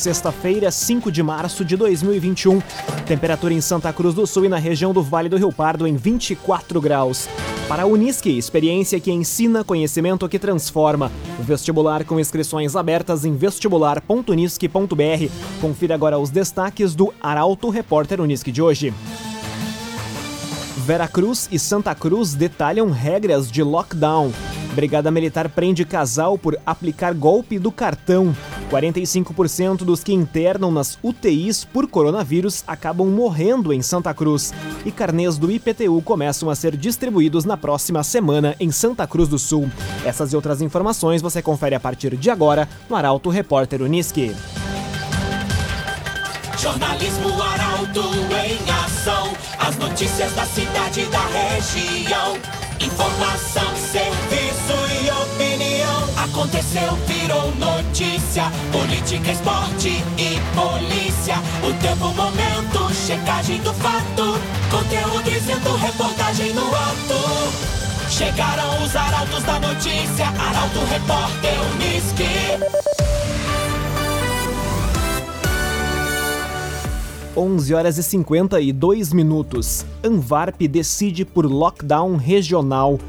sexta-feira, 5 de março de 2021. Temperatura em Santa Cruz do Sul e na região do Vale do Rio Pardo em 24 graus. Para a Unisque, experiência que ensina, conhecimento que transforma. Vestibular com inscrições abertas em vestibular.unisque.br. Confira agora os destaques do Arauto Repórter Unisque de hoje. Veracruz e Santa Cruz detalham regras de lockdown. Brigada Militar prende casal por aplicar golpe do cartão. 45% dos que internam nas UTIs por coronavírus acabam morrendo em Santa Cruz. E carnês do IPTU começam a ser distribuídos na próxima semana em Santa Cruz do Sul. Essas e outras informações você confere a partir de agora no Arauto Repórter Uniski. Jornalismo Arauto em ação. As notícias da cidade e da região. Informação, serviço. Aconteceu, virou notícia. Política, esporte e polícia. O tempo, momento, checagem do fato. Conteúdo dizendo, reportagem no ato. Chegaram os arautos da notícia. Arauto, repórter, Uniski. 11 horas e 52 minutos. Anvarp decide por lockdown regional.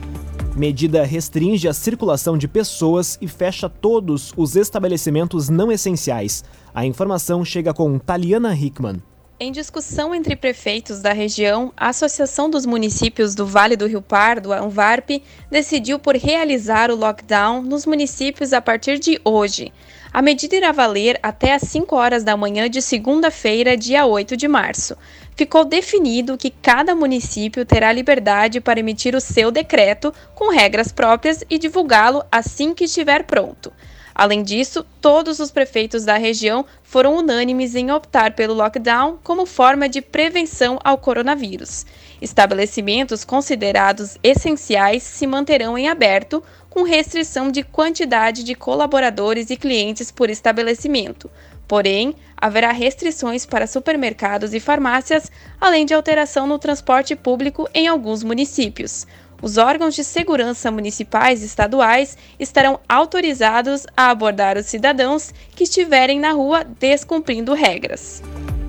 Medida restringe a circulação de pessoas e fecha todos os estabelecimentos não essenciais. A informação chega com Taliana Hickman. Em discussão entre prefeitos da região, a Associação dos Municípios do Vale do Rio Pardo, a ANVARP, decidiu por realizar o lockdown nos municípios a partir de hoje. A medida irá valer até às 5 horas da manhã de segunda-feira, dia 8 de março. Ficou definido que cada município terá liberdade para emitir o seu decreto com regras próprias e divulgá-lo assim que estiver pronto. Além disso, todos os prefeitos da região foram unânimes em optar pelo lockdown como forma de prevenção ao coronavírus. Estabelecimentos considerados essenciais se manterão em aberto, com restrição de quantidade de colaboradores e clientes por estabelecimento. Porém, haverá restrições para supermercados e farmácias, além de alteração no transporte público em alguns municípios. Os órgãos de segurança municipais e estaduais estarão autorizados a abordar os cidadãos que estiverem na rua descumprindo regras.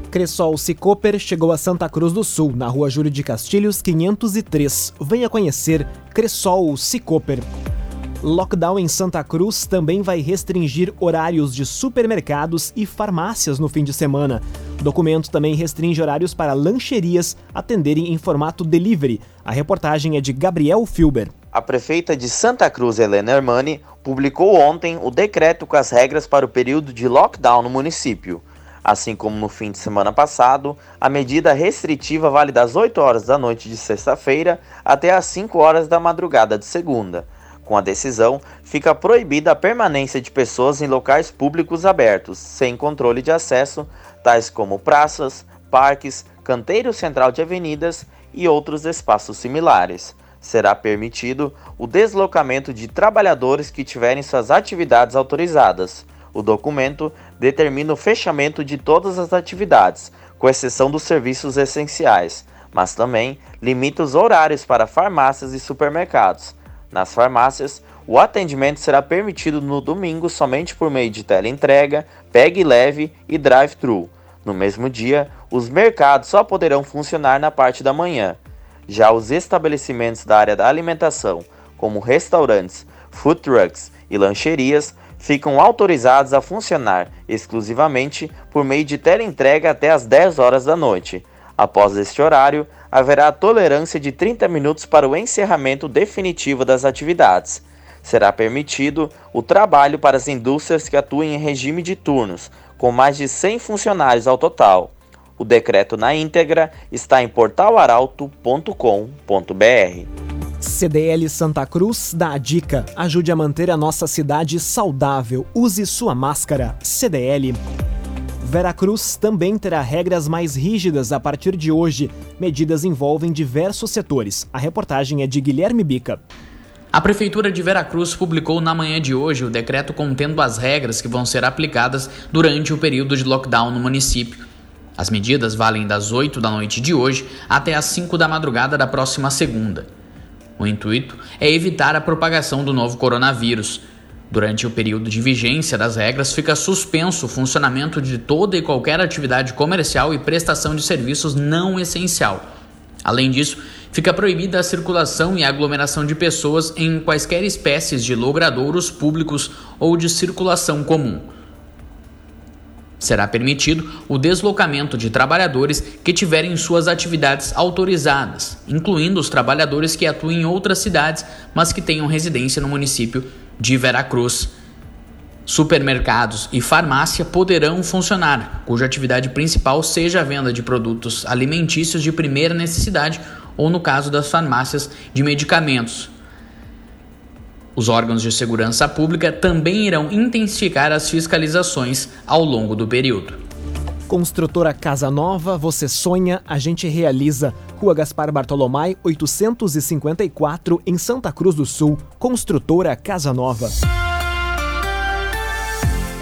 Cressol Cicoper chegou a Santa Cruz do Sul, na rua Júlio de Castilhos, 503. Venha conhecer Cressol Cicoper. Lockdown em Santa Cruz também vai restringir horários de supermercados e farmácias no fim de semana. O documento também restringe horários para lancherias atenderem em formato delivery. A reportagem é de Gabriel Filber. A prefeita de Santa Cruz, Helena Hermani, publicou ontem o decreto com as regras para o período de lockdown no município. Assim como no fim de semana passado, a medida restritiva vale das 8 horas da noite de sexta-feira até as 5 horas da madrugada de segunda. Com a decisão, fica proibida a permanência de pessoas em locais públicos abertos, sem controle de acesso, tais como praças, parques, canteiro central de avenidas e outros espaços similares. Será permitido o deslocamento de trabalhadores que tiverem suas atividades autorizadas. O documento determina o fechamento de todas as atividades, com exceção dos serviços essenciais, mas também limita os horários para farmácias e supermercados nas farmácias, o atendimento será permitido no domingo somente por meio de teleentrega, pegue leve e drive-thru. No mesmo dia, os mercados só poderão funcionar na parte da manhã. Já os estabelecimentos da área da alimentação, como restaurantes, food trucks e lancherias, ficam autorizados a funcionar exclusivamente por meio de teleentrega até as 10 horas da noite. Após este horário, haverá a tolerância de 30 minutos para o encerramento definitivo das atividades. Será permitido o trabalho para as indústrias que atuem em regime de turnos, com mais de 100 funcionários ao total. O decreto na íntegra está em portalaralto.com.br. CDL Santa Cruz dá a dica: ajude a manter a nossa cidade saudável. Use sua máscara. CDL. Veracruz também terá regras mais rígidas a partir de hoje. Medidas envolvem diversos setores. A reportagem é de Guilherme Bica. A Prefeitura de Veracruz publicou na manhã de hoje o decreto contendo as regras que vão ser aplicadas durante o período de lockdown no município. As medidas valem das 8 da noite de hoje até as 5 da madrugada da próxima segunda. O intuito é evitar a propagação do novo coronavírus. Durante o período de vigência das regras, fica suspenso o funcionamento de toda e qualquer atividade comercial e prestação de serviços não essencial. Além disso, fica proibida a circulação e aglomeração de pessoas em quaisquer espécies de logradouros públicos ou de circulação comum. Será permitido o deslocamento de trabalhadores que tiverem suas atividades autorizadas, incluindo os trabalhadores que atuem em outras cidades, mas que tenham residência no município de Veracruz. Supermercados e farmácia poderão funcionar, cuja atividade principal seja a venda de produtos alimentícios de primeira necessidade ou, no caso das farmácias, de medicamentos, os órgãos de segurança pública também irão intensificar as fiscalizações ao longo do período. Construtora Casa Nova, você sonha, a gente realiza. Rua Gaspar Bartolomai, 854, em Santa Cruz do Sul. Construtora Casa Nova.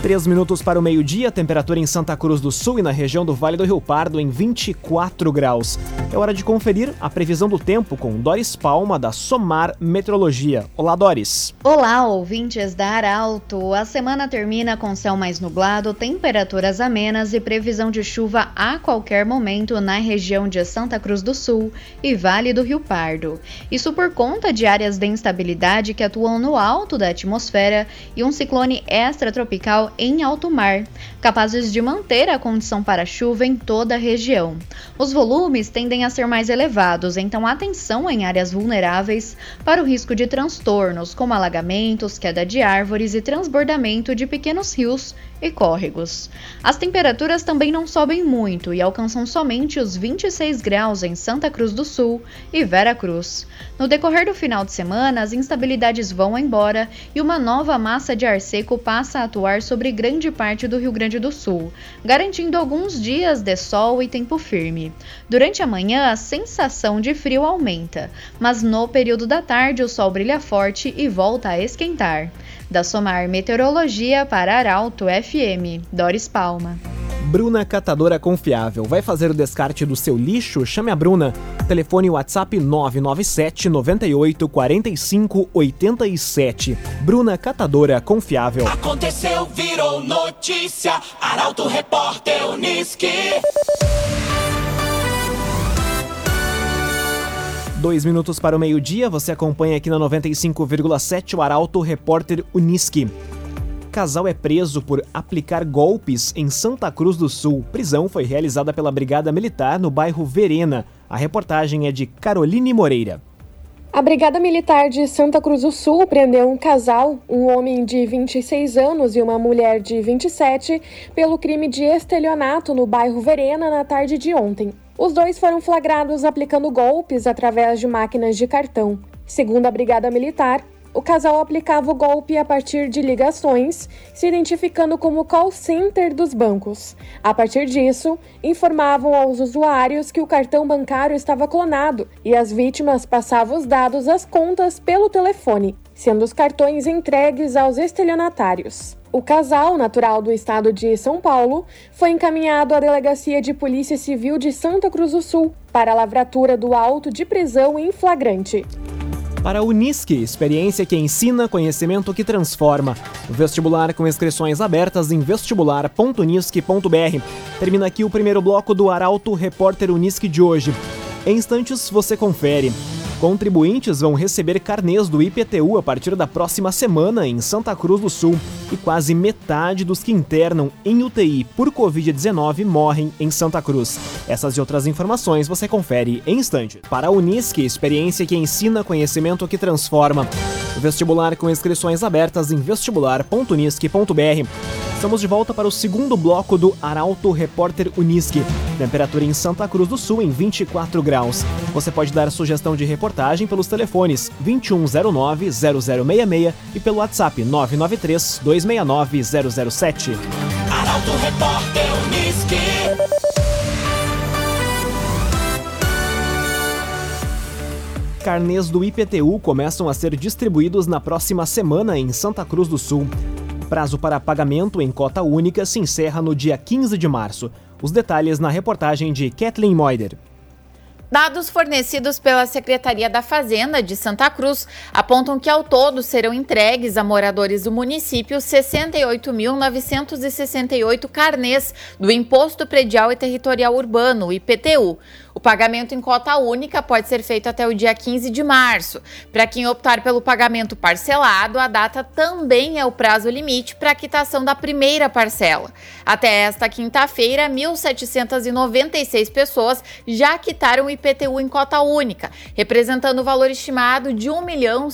Três minutos para o meio-dia, temperatura em Santa Cruz do Sul e na região do Vale do Rio Pardo em 24 graus. É hora de conferir a previsão do tempo com Doris Palma, da Somar Meteorologia. Olá, Doris. Olá, ouvintes da Arauto. A semana termina com céu mais nublado, temperaturas amenas e previsão de chuva a qualquer momento na região de Santa Cruz do Sul e Vale do Rio Pardo. Isso por conta de áreas de instabilidade que atuam no alto da atmosfera e um ciclone extratropical em alto mar, capazes de manter a condição para chuva em toda a região. Os volumes tendem a ser mais elevados, então atenção em áreas vulneráveis para o risco de transtornos, como alagamentos, queda de árvores e transbordamento de pequenos rios e córregos. As temperaturas também não sobem muito e alcançam somente os 26 graus em Santa Cruz do Sul e Vera Cruz. No decorrer do final de semana, as instabilidades vão embora e uma nova massa de ar seco passa a atuar sobre grande parte do Rio Grande do Sul, garantindo alguns dias de sol e tempo firme. Durante a manhã, a sensação de frio aumenta, mas no período da tarde o sol brilha forte e volta a esquentar. Da Somar Meteorologia para Arauto FM, Doris Palma. Bruna Catadora Confiável. Vai fazer o descarte do seu lixo? Chame a Bruna. Telefone WhatsApp 997 98 45 87. Bruna Catadora Confiável. Aconteceu, virou notícia. Arauto Repórter Uniski. Dois minutos para o meio-dia, você acompanha aqui na 95,7 o Arauto Repórter Uniski. Casal é preso por aplicar golpes em Santa Cruz do Sul. Prisão foi realizada pela Brigada Militar no bairro Verena. A reportagem é de Caroline Moreira. A Brigada Militar de Santa Cruz do Sul prendeu um casal, um homem de 26 anos e uma mulher de 27, pelo crime de estelionato no bairro Verena na tarde de ontem. Os dois foram flagrados aplicando golpes através de máquinas de cartão. Segundo a Brigada Militar, o casal aplicava o golpe a partir de ligações, se identificando como call center dos bancos. A partir disso, informavam aos usuários que o cartão bancário estava clonado e as vítimas passavam os dados às contas pelo telefone, sendo os cartões entregues aos estelionatários. O casal, natural do estado de São Paulo, foi encaminhado à Delegacia de Polícia Civil de Santa Cruz do Sul para a lavratura do auto de prisão em flagrante. Para a Unisque, experiência que ensina, conhecimento que transforma. Vestibular com inscrições abertas em vestibular.unisque.br. Termina aqui o primeiro bloco do Arauto Repórter Unisque de hoje. Em instantes você confere. Contribuintes vão receber carnês do IPTU a partir da próxima semana em Santa Cruz do Sul e quase metade dos que internam em UTI por Covid-19 morrem em Santa Cruz. Essas e outras informações você confere em instantes. Para a Unisque, experiência que ensina conhecimento que transforma. Vestibular com inscrições abertas em vestibular.unisque.br. Estamos de volta para o segundo bloco do Arauto Repórter Unisque. Temperatura em Santa Cruz do Sul em 24 graus. Você pode dar sugestão de reportagem pelos telefones 2109-0066 e pelo WhatsApp 993-269-007. Arauto Repórter Uniski. Carnês do IPTU começam a ser distribuídos na próxima semana em Santa Cruz do Sul. Prazo para pagamento em cota única se encerra no dia 15 de março. Os detalhes na reportagem de Kathleen Moider. Dados fornecidos pela Secretaria da Fazenda de Santa Cruz apontam que ao todo serão entregues a moradores do município 68.968 carnês do Imposto Predial e Territorial Urbano, IPTU. O pagamento em cota única pode ser feito até o dia 15 de março. Para quem optar pelo pagamento parcelado, a data também é o prazo limite para a quitação da primeira parcela. Até esta quinta-feira, 1.796 pessoas já quitaram o IPTU em cota única, representando o valor estimado de R$ 1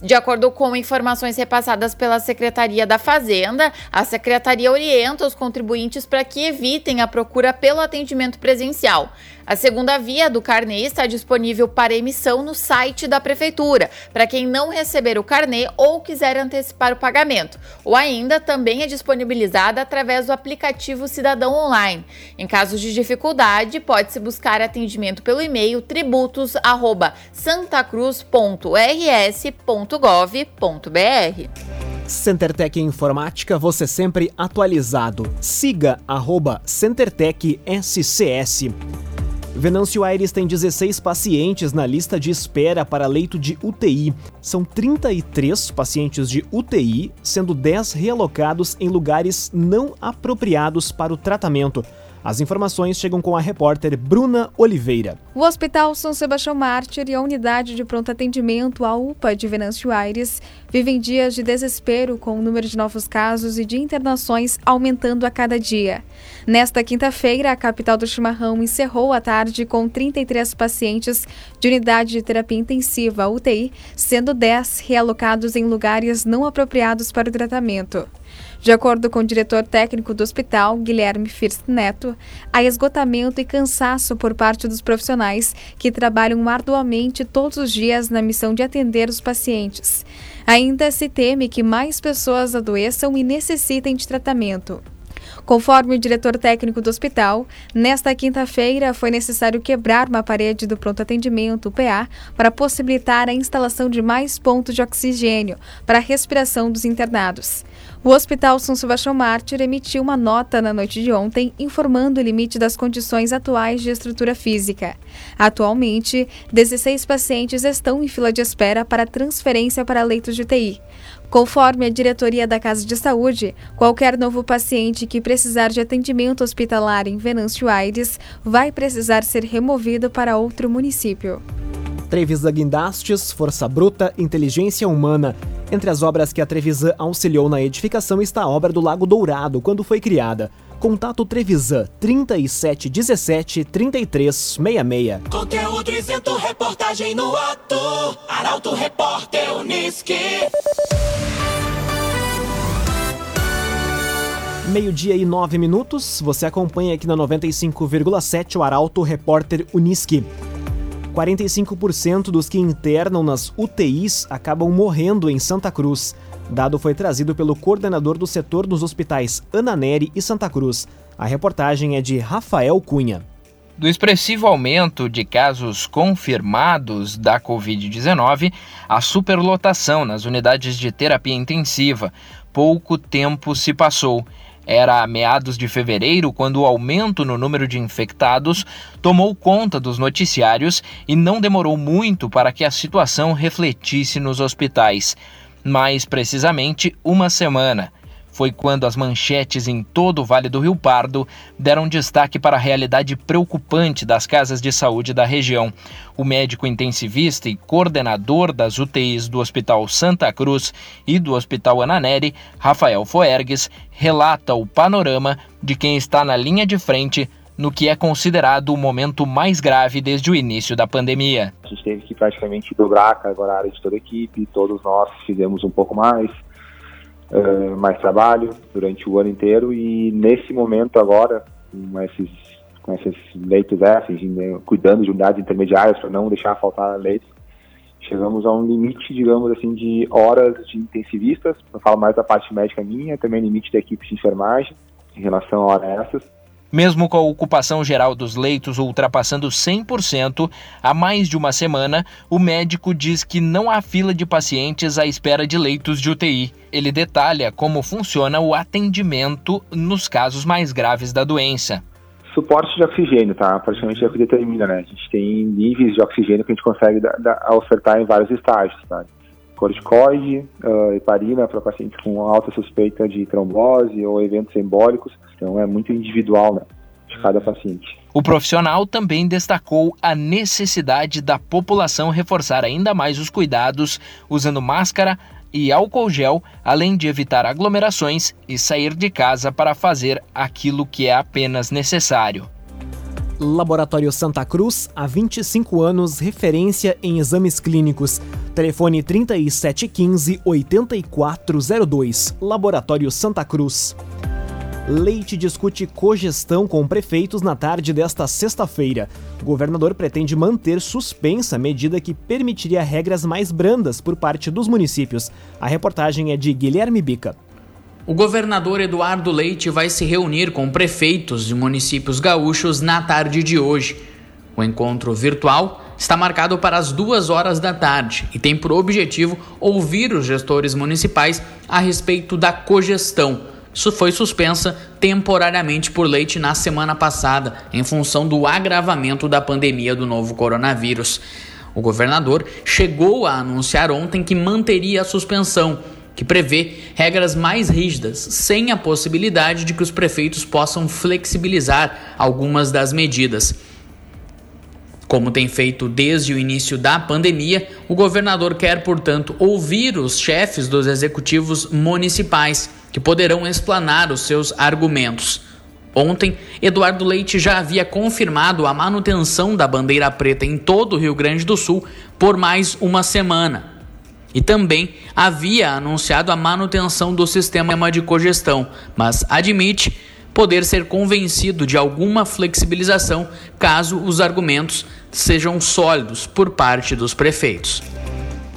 milhão 190 mil reais. De acordo com informações repassadas pela Secretaria da Fazenda, a Secretaria orienta os contribuintes para que evitem a procura pelo atendimento presencial. A segunda via do carnê está disponível para emissão no site da Prefeitura, para quem não receber o carnê ou quiser antecipar o pagamento, ou ainda também é disponibilizada através do aplicativo Cidadão Online. Em casos de dificuldade, pode-se buscar atendimento pelo e-mail tributos@santacruz.rs.gov.br. CenterTech Informática, você sempre atualizado. Siga arroba SCS. Venâncio Aires tem 16 pacientes na lista de espera para leito de UTI. São 33 pacientes de UTI, sendo 10 realocados em lugares não apropriados para o tratamento. As informações chegam com a repórter Bruna Oliveira. O Hospital São Sebastião Mártir e a Unidade de Pronto Atendimento, a UPA de Venâncio Aires, vivem dias de desespero com o número de novos casos e de internações aumentando a cada dia. Nesta quinta-feira, a capital do chimarrão encerrou a tarde com 33 pacientes de unidade de terapia intensiva, UTI, sendo 10 realocados em lugares não apropriados para o tratamento. De acordo com o diretor técnico do hospital, Guilherme First Neto, há esgotamento e cansaço por parte dos profissionais que trabalham arduamente todos os dias na missão de atender os pacientes. Ainda se teme que mais pessoas adoeçam e necessitem de tratamento. Conforme o diretor técnico do hospital, nesta quinta-feira foi necessário quebrar uma parede do pronto atendimento, PA, para possibilitar a instalação de mais pontos de oxigênio para a respiração dos internados. O Hospital São Sebastião Mártir emitiu uma nota na noite de ontem informando o limite das condições atuais de estrutura física. Atualmente, 16 pacientes estão em fila de espera para transferência para leitos de UTI. Conforme a diretoria da Casa de Saúde, qualquer novo paciente que precisar de atendimento hospitalar em Venâncio Aires vai precisar ser removido para outro município. Trevisan Guindastes, Força Bruta, Inteligência Humana. Entre as obras que a Trevisan auxiliou na edificação está a obra do Lago Dourado, quando foi criada. Contato Trevisan 3717 3366. Conteúdo isento, reportagem no ato. Arauto Repórter Uniski. Meio-dia e nove minutos. Você acompanha aqui na 95,7 o Arauto Repórter Uniski. 45% dos que internam nas UTIs acabam morrendo em Santa Cruz. Dado foi trazido pelo coordenador do setor nos hospitais Ana Neri e Santa Cruz. A reportagem é de Rafael Cunha. Do expressivo aumento de casos confirmados da Covid-19, a superlotação nas unidades de terapia intensiva, pouco tempo se passou era a meados de fevereiro quando o aumento no número de infectados tomou conta dos noticiários e não demorou muito para que a situação refletisse nos hospitais. Mais precisamente, uma semana foi quando as manchetes em todo o Vale do Rio Pardo deram destaque para a realidade preocupante das casas de saúde da região. O médico intensivista e coordenador das UTIs do Hospital Santa Cruz e do Hospital Ananeri, Rafael Foergues, relata o panorama de quem está na linha de frente no que é considerado o momento mais grave desde o início da pandemia. A gente teve que praticamente dobrar a carga horária de toda a equipe, todos nós fizemos um pouco mais uh, mais trabalho durante o ano inteiro e nesse momento agora, com esses, com esses leitos extras, né, cuidando de unidades intermediárias para não deixar faltar leitos, chegamos a um limite, digamos assim, de horas de intensivistas, eu falo mais da parte médica minha, também limite da equipe de enfermagem em relação a horas essas, mesmo com a ocupação geral dos leitos ultrapassando 100%, há mais de uma semana, o médico diz que não há fila de pacientes à espera de leitos de UTI. Ele detalha como funciona o atendimento nos casos mais graves da doença. suporte de oxigênio, tá? Praticamente é o que determina, né? A gente tem níveis de oxigênio que a gente consegue da, da, ofertar em vários estágios, tá? Corticoide, uh, heparina para pacientes com alta suspeita de trombose ou eventos embólicos. Então é muito individual, né? De cada paciente. O profissional também destacou a necessidade da população reforçar ainda mais os cuidados usando máscara, e álcool gel, além de evitar aglomerações e sair de casa para fazer aquilo que é apenas necessário. Laboratório Santa Cruz, há 25 anos, referência em exames clínicos. Telefone 3715 8402. Laboratório Santa Cruz. Leite discute cogestão com prefeitos na tarde desta sexta-feira. O governador pretende manter suspensa a medida que permitiria regras mais brandas por parte dos municípios. A reportagem é de Guilherme Bica. O governador Eduardo Leite vai se reunir com prefeitos de municípios gaúchos na tarde de hoje. O encontro virtual está marcado para as duas horas da tarde e tem por objetivo ouvir os gestores municipais a respeito da cogestão foi suspensa temporariamente por Leite na semana passada, em função do agravamento da pandemia do novo coronavírus. O governador chegou a anunciar ontem que manteria a suspensão, que prevê regras mais rígidas, sem a possibilidade de que os prefeitos possam flexibilizar algumas das medidas. Como tem feito desde o início da pandemia, o governador quer, portanto, ouvir os chefes dos executivos municipais que poderão explanar os seus argumentos. Ontem, Eduardo Leite já havia confirmado a manutenção da bandeira preta em todo o Rio Grande do Sul por mais uma semana. E também havia anunciado a manutenção do sistema de cogestão, mas admite poder ser convencido de alguma flexibilização caso os argumentos sejam sólidos por parte dos prefeitos.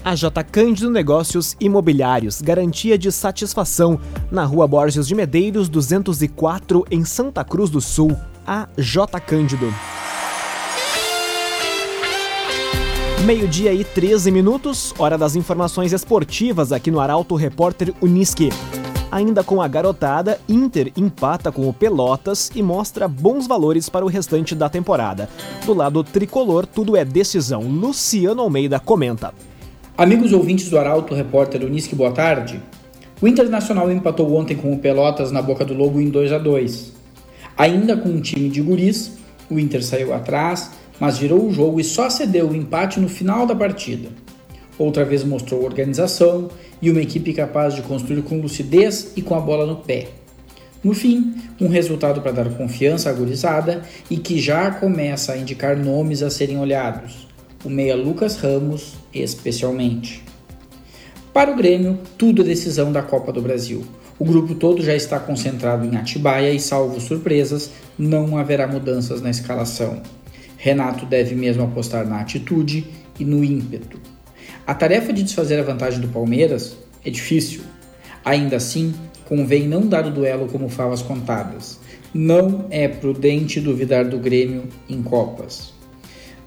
A J Cândido Negócios Imobiliários, garantia de satisfação, na Rua Borges de Medeiros, 204, em Santa Cruz do Sul. A J Cândido. Meio-dia e 13 minutos, hora das informações esportivas aqui no Arauto Repórter Uniski. Ainda com a garotada, Inter empata com o Pelotas e mostra bons valores para o restante da temporada. Do lado tricolor, tudo é decisão. Luciano Almeida comenta. Amigos ouvintes do Arauto, repórter Unisque, boa tarde. O Internacional empatou ontem com o Pelotas na Boca do Lobo em 2 a 2. Ainda com um time de guris, o Inter saiu atrás, mas virou o jogo e só cedeu o empate no final da partida. Outra vez mostrou organização e uma equipe capaz de construir com lucidez e com a bola no pé. No fim, um resultado para dar confiança à gurizada e que já começa a indicar nomes a serem olhados o meia Lucas Ramos especialmente. Para o Grêmio, tudo é decisão da Copa do Brasil. O grupo todo já está concentrado em Atibaia e, salvo surpresas, não haverá mudanças na escalação. Renato deve mesmo apostar na atitude e no ímpeto. A tarefa de desfazer a vantagem do Palmeiras é difícil. Ainda assim, convém não dar o duelo como favas contadas. Não é prudente duvidar do Grêmio em Copas.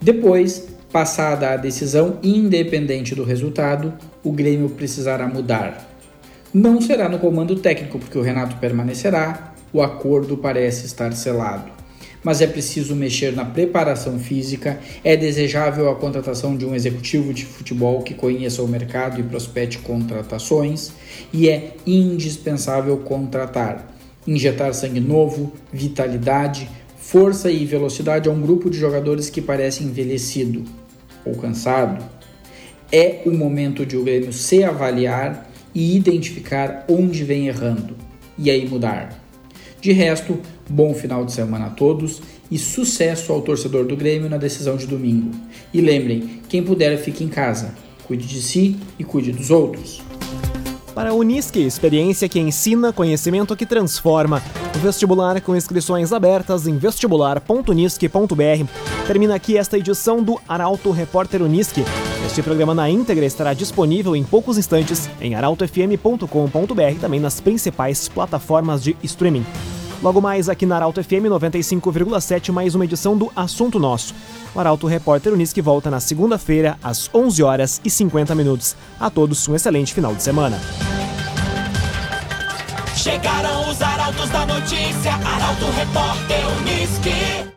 Depois, Passada a decisão, independente do resultado, o Grêmio precisará mudar. Não será no comando técnico, porque o Renato permanecerá, o acordo parece estar selado. Mas é preciso mexer na preparação física, é desejável a contratação de um executivo de futebol que conheça o mercado e prospete contratações, e é indispensável contratar, injetar sangue novo, vitalidade, força e velocidade a um grupo de jogadores que parece envelhecido ou cansado, é o momento de o Grêmio se avaliar e identificar onde vem errando e aí mudar. De resto, bom final de semana a todos e sucesso ao torcedor do Grêmio na decisão de domingo. E lembrem, quem puder fique em casa, cuide de si e cuide dos outros. Para a Unisque, experiência que ensina, conhecimento que transforma. Vestibular com inscrições abertas em vestibular.unisque.br. Termina aqui esta edição do Arauto Repórter Unisque. Este programa na íntegra estará disponível em poucos instantes em arautofm.com.br também nas principais plataformas de streaming. Logo mais aqui na Arauto FM 95,7, mais uma edição do Assunto Nosso. O Arauto Repórter Unisque volta na segunda-feira, às 11 horas e 50 minutos. A todos um excelente final de semana. Chegaram os Arautos da notícia, Arauto Repórter Uniski.